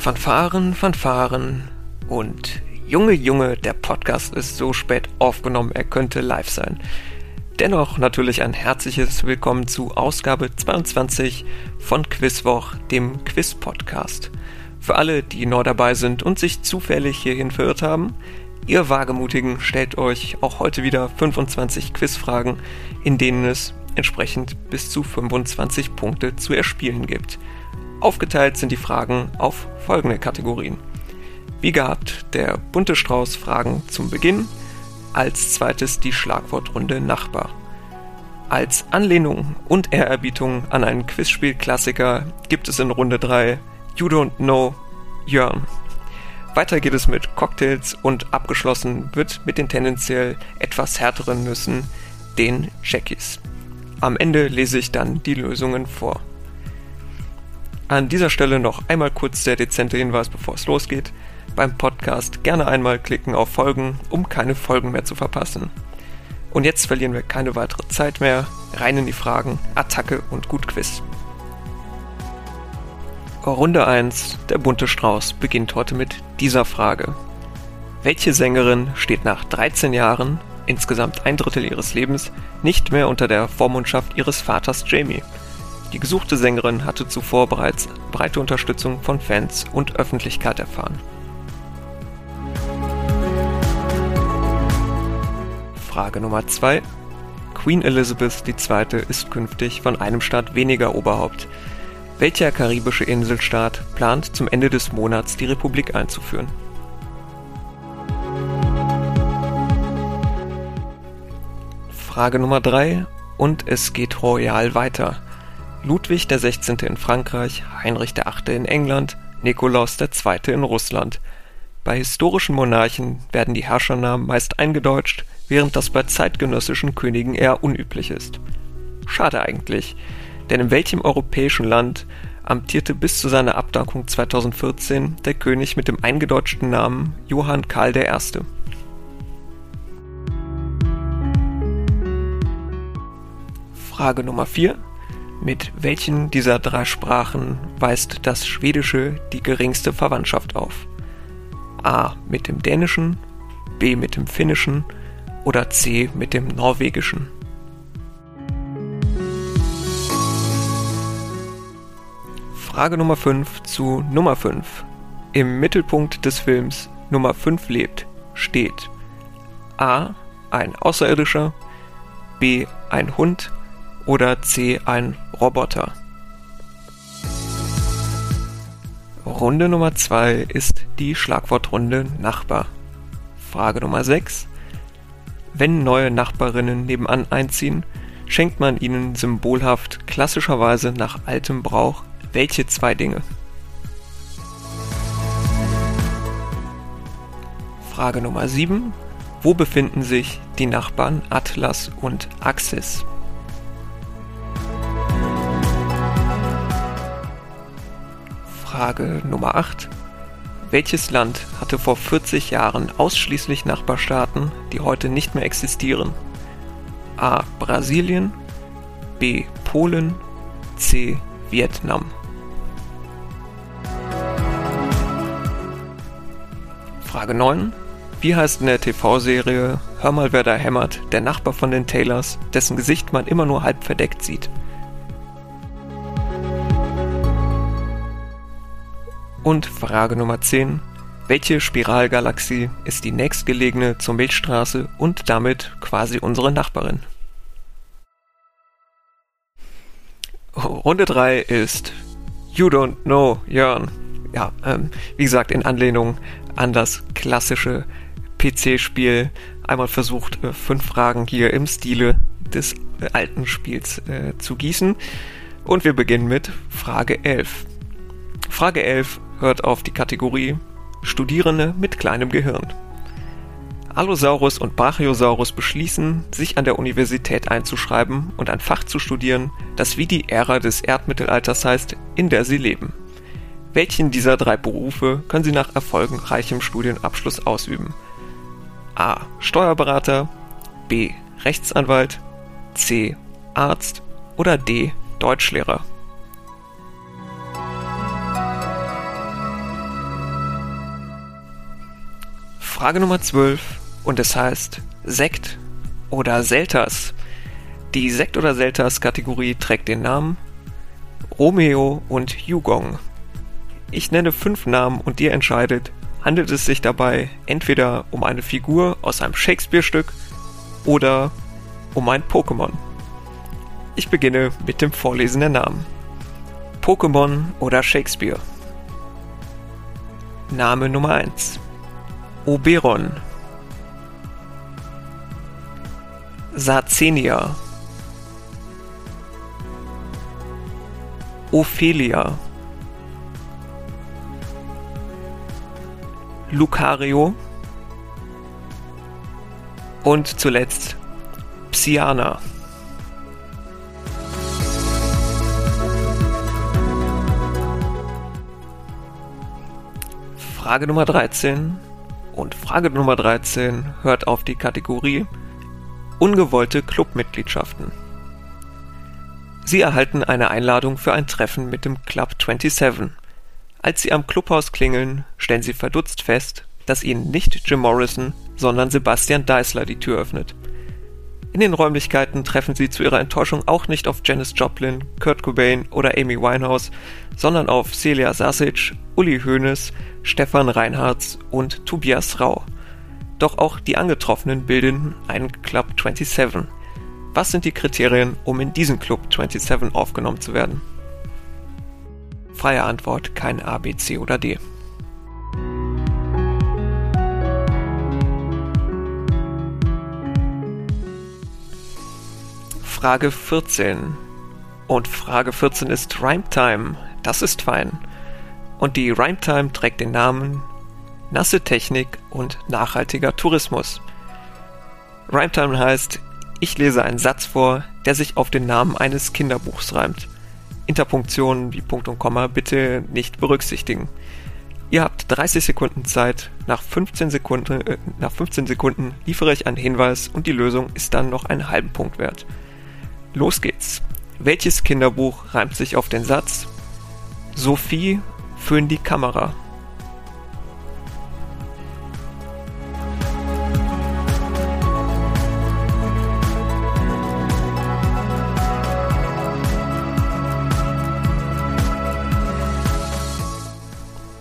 Fanfaren, Fanfaren und Junge, Junge, der Podcast ist so spät aufgenommen, er könnte live sein. Dennoch natürlich ein herzliches Willkommen zu Ausgabe 22 von Quizwoch, dem Quiz-Podcast. Für alle, die neu dabei sind und sich zufällig hierhin verirrt haben, ihr Wagemutigen stellt euch auch heute wieder 25 Quizfragen, in denen es entsprechend bis zu 25 Punkte zu erspielen gibt. Aufgeteilt sind die Fragen auf folgende Kategorien. Wie gehabt der bunte Strauß Fragen zum Beginn, als zweites die Schlagwortrunde Nachbar. Als Anlehnung und Ehrerbietung an einen Quizspiel-Klassiker gibt es in Runde 3 You Don't Know Jörn. Weiter geht es mit Cocktails und abgeschlossen wird mit den tendenziell etwas härteren Nüssen, den Jackies. Am Ende lese ich dann die Lösungen vor. An dieser Stelle noch einmal kurz der dezente Hinweis, bevor es losgeht. Beim Podcast gerne einmal klicken auf Folgen, um keine Folgen mehr zu verpassen. Und jetzt verlieren wir keine weitere Zeit mehr. Rein in die Fragen, Attacke und gut Quiz. Runde 1, der bunte Strauß, beginnt heute mit dieser Frage. Welche Sängerin steht nach 13 Jahren, insgesamt ein Drittel ihres Lebens, nicht mehr unter der Vormundschaft ihres Vaters Jamie? Die gesuchte Sängerin hatte zuvor bereits breite Unterstützung von Fans und Öffentlichkeit erfahren. Frage Nummer 2. Queen Elizabeth II. ist künftig von einem Staat weniger Oberhaupt. Welcher karibische Inselstaat plant zum Ende des Monats die Republik einzuführen? Frage Nummer 3 und es geht royal weiter. Ludwig XVI. in Frankreich, Heinrich VIII. in England, Nikolaus II. in Russland. Bei historischen Monarchen werden die Herrschernamen meist eingedeutscht, während das bei zeitgenössischen Königen eher unüblich ist. Schade eigentlich, denn in welchem europäischen Land amtierte bis zu seiner Abdankung 2014 der König mit dem eingedeutschten Namen Johann Karl I.? Frage Nummer 4 mit welchen dieser drei Sprachen weist das Schwedische die geringste Verwandtschaft auf? A. Mit dem Dänischen, B. Mit dem Finnischen oder C. Mit dem Norwegischen? Frage Nummer 5 zu Nummer 5. Im Mittelpunkt des Films Nummer 5 lebt steht A. Ein Außerirdischer, B. Ein Hund oder C. Ein Roboter? Runde Nummer 2 ist die Schlagwortrunde Nachbar. Frage Nummer 6. Wenn neue Nachbarinnen nebenan einziehen, schenkt man ihnen symbolhaft klassischerweise nach altem Brauch welche zwei Dinge? Frage Nummer 7. Wo befinden sich die Nachbarn Atlas und Axis? Frage Nummer 8. Welches Land hatte vor 40 Jahren ausschließlich Nachbarstaaten, die heute nicht mehr existieren? A. Brasilien, B. Polen, C. Vietnam. Frage 9. Wie heißt in der TV-Serie Hör mal, wer da hämmert, der Nachbar von den Taylors, dessen Gesicht man immer nur halb verdeckt sieht? Und Frage Nummer 10. Welche Spiralgalaxie ist die nächstgelegene zur Milchstraße und damit quasi unsere Nachbarin? Runde 3 ist You Don't Know, Jörn. Ja, ähm, wie gesagt, in Anlehnung an das klassische PC-Spiel einmal versucht, äh, fünf Fragen hier im Stile des äh, alten Spiels äh, zu gießen. Und wir beginnen mit Frage 11. Frage 11 hört auf die Kategorie Studierende mit kleinem Gehirn. Allosaurus und Brachiosaurus beschließen, sich an der Universität einzuschreiben und ein Fach zu studieren, das wie die Ära des Erdmittelalters heißt, in der sie leben. Welchen dieser drei Berufe können sie nach erfolgreichem Studienabschluss ausüben? A. Steuerberater, B. Rechtsanwalt, C. Arzt oder D. Deutschlehrer? Frage Nummer 12 und es heißt Sekt oder Selters. Die Sekt- oder Selters-Kategorie trägt den Namen Romeo und Yugong. Ich nenne fünf Namen und ihr entscheidet, handelt es sich dabei entweder um eine Figur aus einem Shakespeare-Stück oder um ein Pokémon. Ich beginne mit dem Vorlesen der Namen. Pokémon oder Shakespeare. Name Nummer 1. Oberon. Sarzenia. Ophelia. Lucario und zuletzt Psyana. Frage Nummer 13 und Frage Nummer 13 hört auf die Kategorie Ungewollte Clubmitgliedschaften. Sie erhalten eine Einladung für ein Treffen mit dem Club 27. Als sie am Clubhaus klingeln, stellen sie verdutzt fest, dass ihnen nicht Jim Morrison, sondern Sebastian Deißler die Tür öffnet. In den Räumlichkeiten treffen sie zu ihrer Enttäuschung auch nicht auf Janis Joplin, Kurt Cobain oder Amy Winehouse, sondern auf Celia Sasic, Uli Hoeneß, Stefan Reinhardt und Tobias Rau. Doch auch die Angetroffenen bilden einen Club 27. Was sind die Kriterien, um in diesen Club 27 aufgenommen zu werden? Freie Antwort, kein A, B, C oder D. Frage 14. Und Frage 14 ist Rhyme Time. Das ist fein. Und die Rhyme Time trägt den Namen Nasse Technik und nachhaltiger Tourismus. Rhyme Time heißt, ich lese einen Satz vor, der sich auf den Namen eines Kinderbuchs reimt. Interpunktionen wie Punkt und Komma bitte nicht berücksichtigen. Ihr habt 30 Sekunden Zeit. Nach 15 Sekunden, äh, nach 15 Sekunden liefere ich einen Hinweis und die Lösung ist dann noch einen halben Punkt wert. Los geht's. Welches Kinderbuch reimt sich auf den Satz Sophie föhn die Kamera?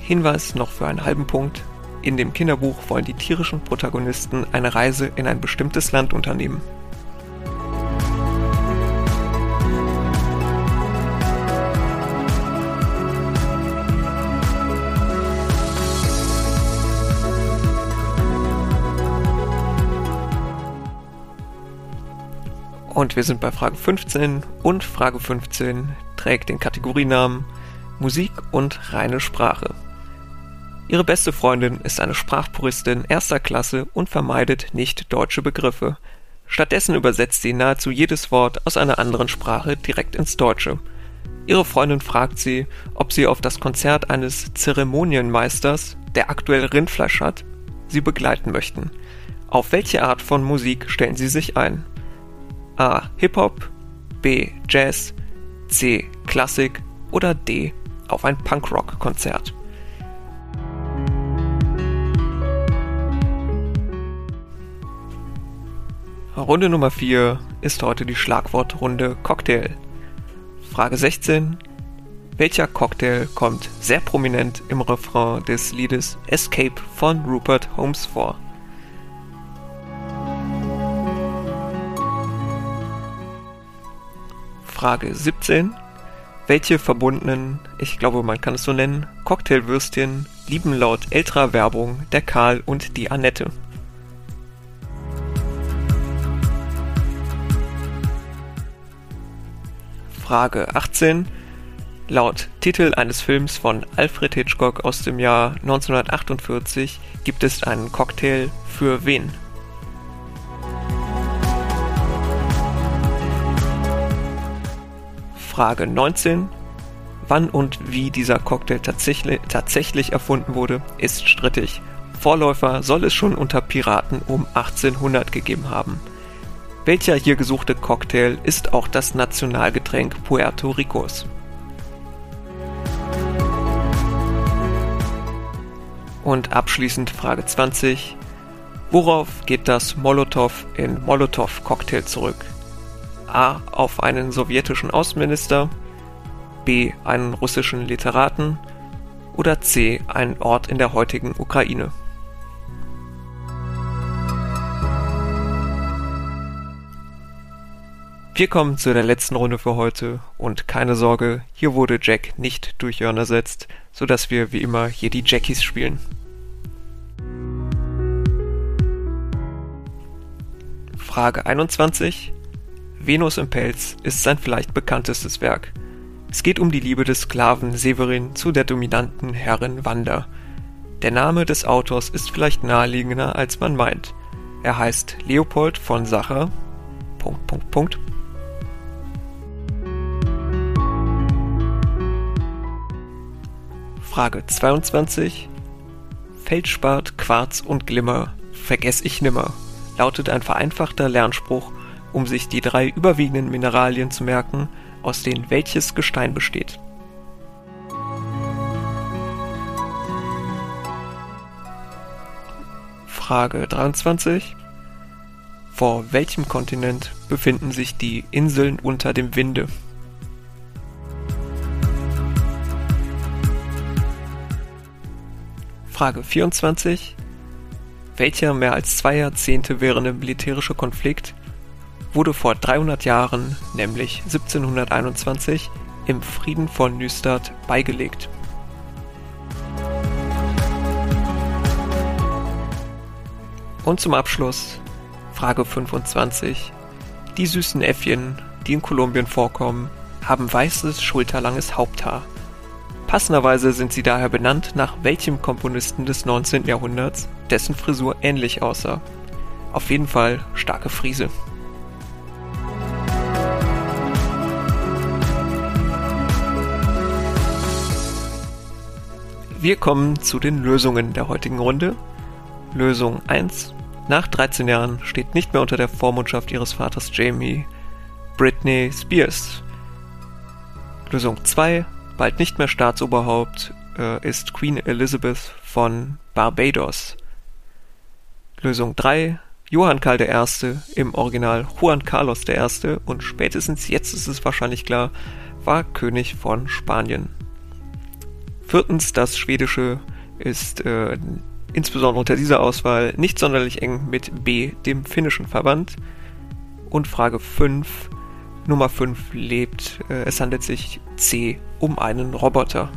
Hinweis noch für einen halben Punkt. In dem Kinderbuch wollen die tierischen Protagonisten eine Reise in ein bestimmtes Land unternehmen. Und wir sind bei Frage 15 und Frage 15 trägt den Kategorienamen Musik und reine Sprache. Ihre beste Freundin ist eine Sprachpuristin erster Klasse und vermeidet nicht deutsche Begriffe. Stattdessen übersetzt sie nahezu jedes Wort aus einer anderen Sprache direkt ins Deutsche. Ihre Freundin fragt sie, ob sie auf das Konzert eines Zeremonienmeisters, der aktuell Rindfleisch hat, sie begleiten möchten. Auf welche Art von Musik stellen sie sich ein? A. Hip-Hop, B. Jazz, C. Klassik oder D. auf ein Punkrock-Konzert. Runde Nummer 4 ist heute die Schlagwortrunde Cocktail. Frage 16. Welcher Cocktail kommt sehr prominent im Refrain des Liedes Escape von Rupert Holmes vor? Frage 17. Welche verbundenen, ich glaube man kann es so nennen, Cocktailwürstchen lieben laut älterer Werbung der Karl und die Annette? Frage 18. Laut Titel eines Films von Alfred Hitchcock aus dem Jahr 1948 gibt es einen Cocktail für wen? Frage 19. Wann und wie dieser Cocktail tatsächlich, tatsächlich erfunden wurde, ist strittig. Vorläufer soll es schon unter Piraten um 1800 gegeben haben. Welcher hier gesuchte Cocktail ist auch das Nationalgetränk Puerto Ricos? Und abschließend Frage 20. Worauf geht das Molotow in Molotow Cocktail zurück? A. Auf einen sowjetischen Außenminister, B. einen russischen Literaten oder C. einen Ort in der heutigen Ukraine. Wir kommen zu der letzten Runde für heute und keine Sorge, hier wurde Jack nicht durch Jörn ersetzt, sodass wir wie immer hier die Jackies spielen. Frage 21. Venus im Pelz ist sein vielleicht bekanntestes Werk. Es geht um die Liebe des Sklaven Severin zu der dominanten Herrin Wanda. Der Name des Autors ist vielleicht naheliegender, als man meint. Er heißt Leopold von Sacher. Punkt, Punkt, Punkt. Frage 22. Feldspat, Quarz und Glimmer vergess ich nimmer lautet ein vereinfachter Lernspruch, um sich die drei überwiegenden Mineralien zu merken, aus denen welches Gestein besteht. Frage 23. Vor welchem Kontinent befinden sich die Inseln unter dem Winde? Frage 24 welcher mehr als zwei Jahrzehnte währende militärische Konflikt wurde vor 300 Jahren, nämlich 1721, im Frieden von Nystad beigelegt. Und zum Abschluss Frage 25. Die süßen Äffchen, die in Kolumbien vorkommen, haben weißes, schulterlanges Haupthaar. Passenderweise sind sie daher benannt nach welchem Komponisten des 19. Jahrhunderts, dessen Frisur ähnlich aussah. Auf jeden Fall starke Friese. Wir kommen zu den Lösungen der heutigen Runde. Lösung 1. Nach 13 Jahren steht nicht mehr unter der Vormundschaft ihres Vaters Jamie Britney Spears. Lösung 2 bald nicht mehr Staatsoberhaupt, äh, ist Queen Elizabeth von Barbados. Lösung 3. Johann Karl I. im Original Juan Carlos I. und spätestens jetzt ist es wahrscheinlich klar, war König von Spanien. Viertens, das Schwedische ist äh, insbesondere unter dieser Auswahl nicht sonderlich eng mit B, dem Finnischen, verwandt. Und Frage 5, Nummer 5 lebt. Äh, es handelt sich C um einen Roboter.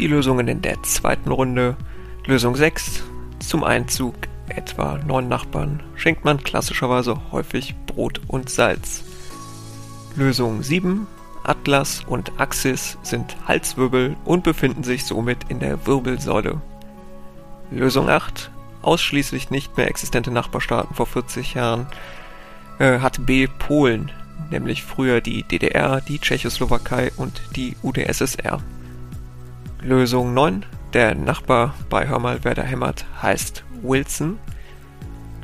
Die Lösungen in der zweiten Runde. Lösung 6. Zum Einzug etwa neun Nachbarn schenkt man klassischerweise häufig Brot und Salz. Lösung 7. Atlas und Axis sind Halswirbel und befinden sich somit in der Wirbelsäule. Lösung 8. Ausschließlich nicht mehr existente Nachbarstaaten vor 40 Jahren äh, hat B Polen, nämlich früher die DDR, die Tschechoslowakei und die UdSSR. Lösung 9. Der Nachbar bei Hör mal, wer da hämmert, heißt Wilson.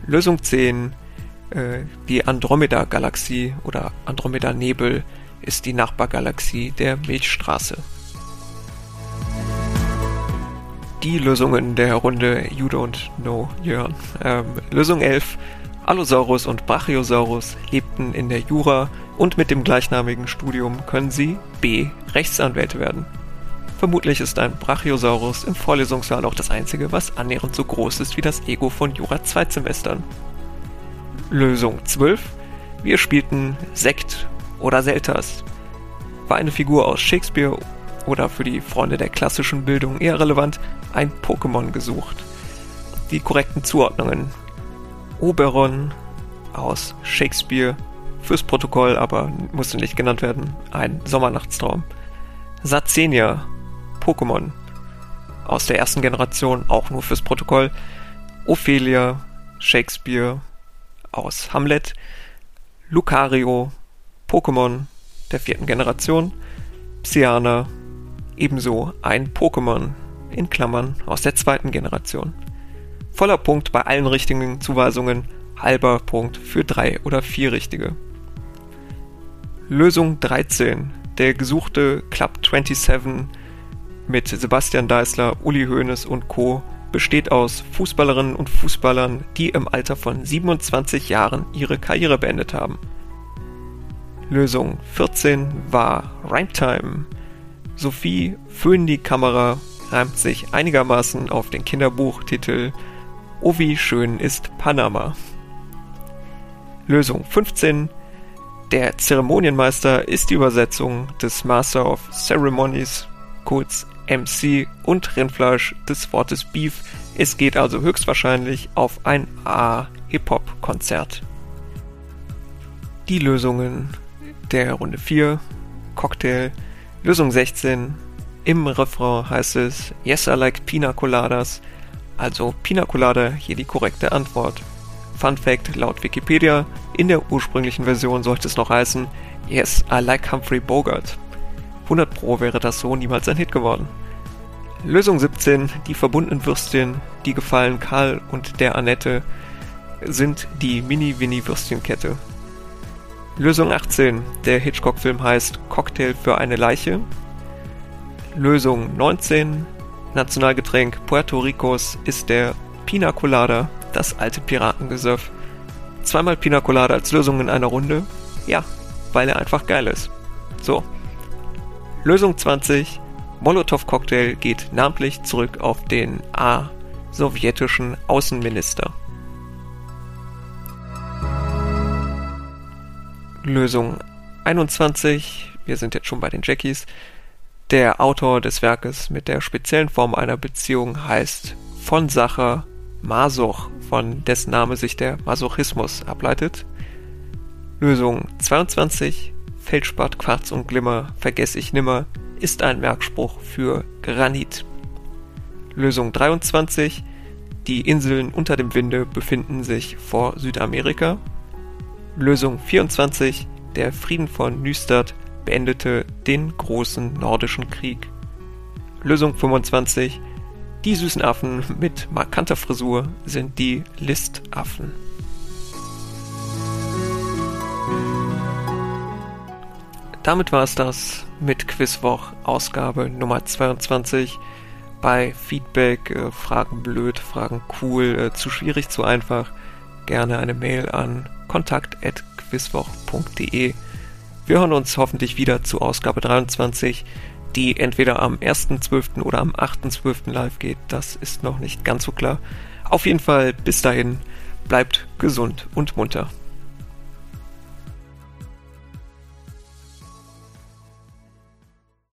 Lösung 10. Äh, die Andromeda-Galaxie oder Andromeda-Nebel ist die Nachbargalaxie der Milchstraße. Die Lösungen der Runde You Don't Know Jörn. Ähm, Lösung 11. Allosaurus und Brachiosaurus lebten in der Jura und mit dem gleichnamigen Studium können sie B. Rechtsanwälte werden. Vermutlich ist ein Brachiosaurus im Vorlesungssaal auch das einzige, was annähernd so groß ist wie das Ego von Jura Zweitsemestern. Lösung 12. Wir spielten Sekt oder Selters. War eine Figur aus Shakespeare oder für die Freunde der klassischen Bildung eher relevant, ein Pokémon gesucht. Die korrekten Zuordnungen Oberon aus Shakespeare fürs Protokoll, aber musste nicht genannt werden. Ein Sommernachtstraum. Satzenia, Pokémon aus der ersten Generation, auch nur fürs Protokoll. Ophelia, Shakespeare aus Hamlet. Lucario, Pokémon der vierten Generation. Psyana, ebenso ein Pokémon in Klammern aus der zweiten Generation. Voller Punkt bei allen richtigen Zuweisungen, halber Punkt für drei oder vier richtige. Lösung 13. Der gesuchte Club 27 mit Sebastian Deißler, Uli Hoeneß und Co. besteht aus Fußballerinnen und Fußballern, die im Alter von 27 Jahren ihre Karriere beendet haben. Lösung 14 war Rhymetime. Sophie Föhn die Kamera reimt sich einigermaßen auf den Kinderbuchtitel Oh wie schön ist Panama. Lösung 15 der Zeremonienmeister ist die Übersetzung des Master of Ceremonies, kurz MC und Rindfleisch des Wortes Beef. Es geht also höchstwahrscheinlich auf ein A-Hip-Hop-Konzert. Die Lösungen der Runde 4, Cocktail, Lösung 16. Im Refrain heißt es Yes, I like Pina Coladas, also Pina Colada hier die korrekte Antwort. Fun Fact laut Wikipedia, in der ursprünglichen Version sollte es noch heißen Yes, I like Humphrey Bogart. 100 Pro wäre das so niemals ein Hit geworden. Lösung 17, die verbundenen Würstchen, die gefallen Karl und der Annette, sind die Mini-Winnie-Würstchenkette. Lösung 18, der Hitchcock-Film heißt Cocktail für eine Leiche. Lösung 19, Nationalgetränk Puerto Ricos ist der Pina Colada das alte Piratengesöff. Zweimal Pina Colada als Lösung in einer Runde? Ja, weil er einfach geil ist. So. Lösung 20. Molotow-Cocktail geht namentlich zurück auf den A-sowjetischen Außenminister. Lösung 21. Wir sind jetzt schon bei den Jackies. Der Autor des Werkes mit der speziellen Form einer Beziehung heißt von Sacher Masoch, von dessen Name sich der Masochismus ableitet. Lösung 22 Feldspat, Quarz und Glimmer, vergess ich nimmer, ist ein Merkspruch für Granit. Lösung 23 Die Inseln unter dem Winde befinden sich vor Südamerika. Lösung 24 Der Frieden von Nystad beendete den großen nordischen Krieg. Lösung 25 die süßen Affen mit markanter Frisur sind die Listaffen. Damit war es das mit Quizwoch Ausgabe Nummer 22. Bei Feedback, äh, Fragen blöd, Fragen cool, äh, zu schwierig, zu einfach, gerne eine Mail an kontakt.quizwoch.de. Wir hören uns hoffentlich wieder zu Ausgabe 23 die entweder am 1.12. oder am 8.12. live geht. Das ist noch nicht ganz so klar. Auf jeden Fall bis dahin, bleibt gesund und munter.